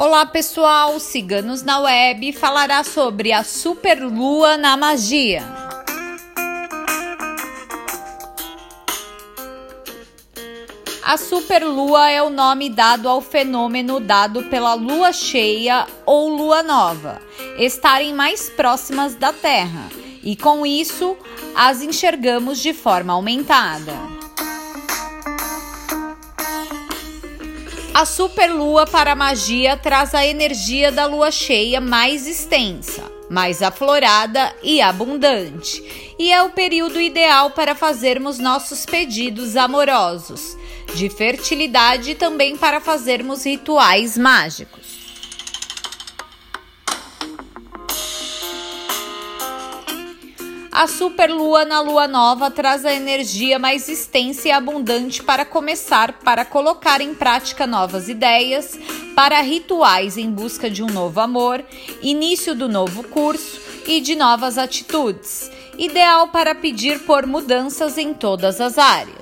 Olá pessoal, Ciganos na Web falará sobre a superlua na magia. A superlua é o nome dado ao fenômeno dado pela lua cheia ou lua nova estarem mais próximas da Terra e com isso as enxergamos de forma aumentada. A superlua para a magia traz a energia da lua cheia mais extensa, mais aflorada e abundante, e é o período ideal para fazermos nossos pedidos amorosos, de fertilidade e também para fazermos rituais mágicos. A superlua na lua nova traz a energia mais extensa e abundante para começar, para colocar em prática novas ideias, para rituais em busca de um novo amor, início do novo curso e de novas atitudes. Ideal para pedir por mudanças em todas as áreas.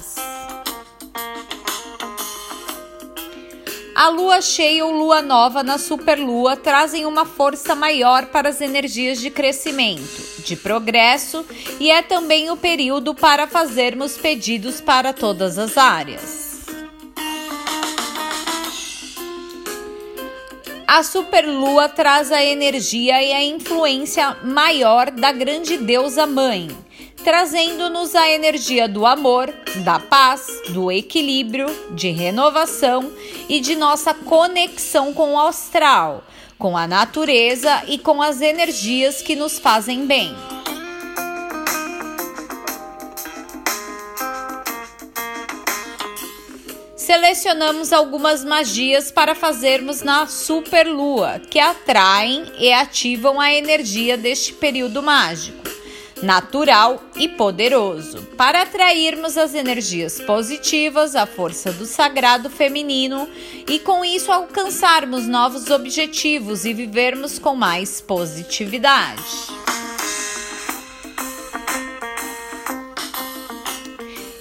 A lua cheia ou lua nova na superlua trazem uma força maior para as energias de crescimento, de progresso e é também o período para fazermos pedidos para todas as áreas. A superlua traz a energia e a influência maior da grande deusa mãe trazendo-nos a energia do amor, da paz, do equilíbrio, de renovação e de nossa conexão com o astral, com a natureza e com as energias que nos fazem bem. Selecionamos algumas magias para fazermos na superlua, que atraem e ativam a energia deste período mágico natural e poderoso, para atrairmos as energias positivas, a força do sagrado feminino e com isso alcançarmos novos objetivos e vivermos com mais positividade.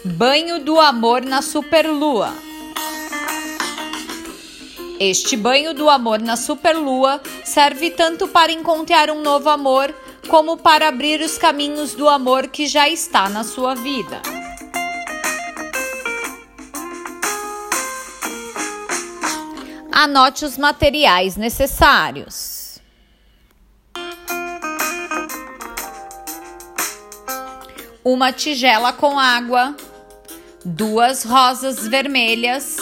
Banho do amor na superlua. Este banho do amor na superlua serve tanto para encontrar um novo amor como para abrir os caminhos do amor que já está na sua vida. Anote os materiais necessários. Uma tigela com água, duas rosas vermelhas,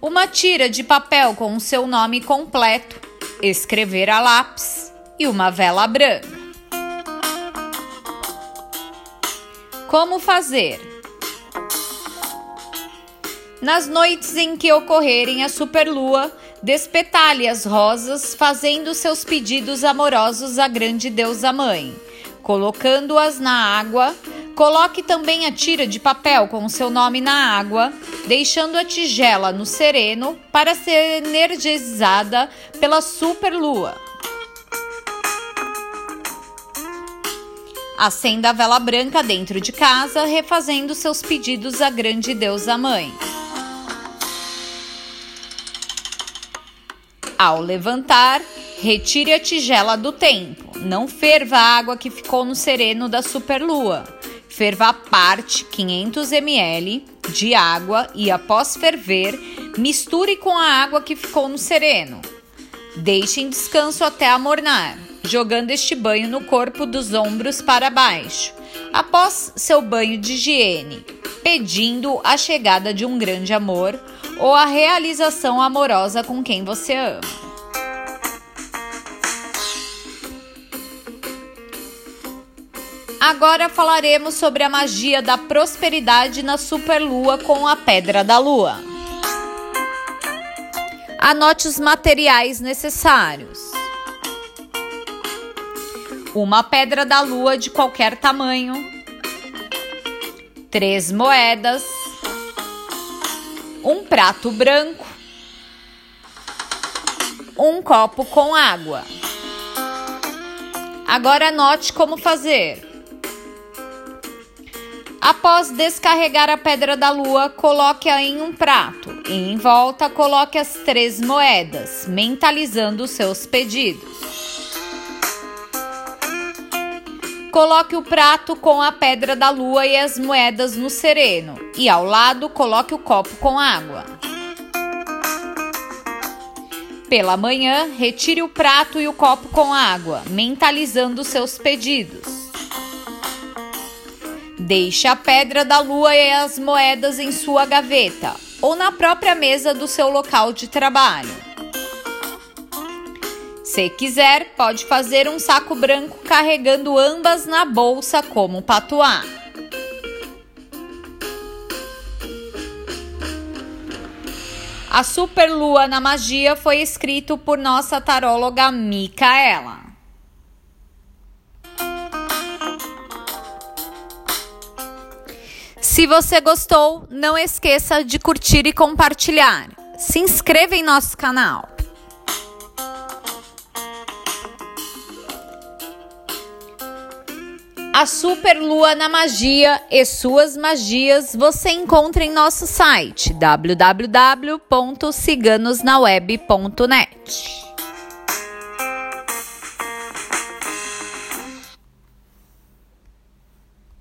uma tira de papel com o seu nome completo, escrever a lápis e uma vela branca. Como fazer? Nas noites em que ocorrerem a superlua, despetalhe as rosas, fazendo seus pedidos amorosos à grande deusa mãe. Colocando-as na água, coloque também a tira de papel com o seu nome na água, deixando a tigela no sereno para ser energizada pela superlua. Acenda a vela branca dentro de casa, refazendo seus pedidos à grande deusa mãe. Ao levantar, retire a tigela do tempo. Não ferva a água que ficou no sereno da superlua. Ferva a parte 500 ml de água e após ferver, misture com a água que ficou no sereno. Deixe em descanso até amornar jogando este banho no corpo dos ombros para baixo, após seu banho de higiene, pedindo a chegada de um grande amor ou a realização amorosa com quem você ama. Agora falaremos sobre a magia da prosperidade na superlua com a pedra da lua. Anote os materiais necessários uma pedra da lua de qualquer tamanho, três moedas, um prato branco, um copo com água. Agora anote como fazer. Após descarregar a pedra da lua, coloque-a em um prato e em volta coloque as três moedas, mentalizando seus pedidos. Coloque o prato com a pedra da lua e as moedas no sereno, e ao lado coloque o copo com água. Pela manhã, retire o prato e o copo com água, mentalizando seus pedidos. Deixe a pedra da lua e as moedas em sua gaveta ou na própria mesa do seu local de trabalho. Se quiser, pode fazer um saco branco carregando ambas na bolsa como patuá. A superlua na magia foi escrito por nossa taróloga Micaela. Se você gostou, não esqueça de curtir e compartilhar. Se inscreva em nosso canal. A Superlua na Magia e suas magias você encontra em nosso site www.ciganosnaweb.net.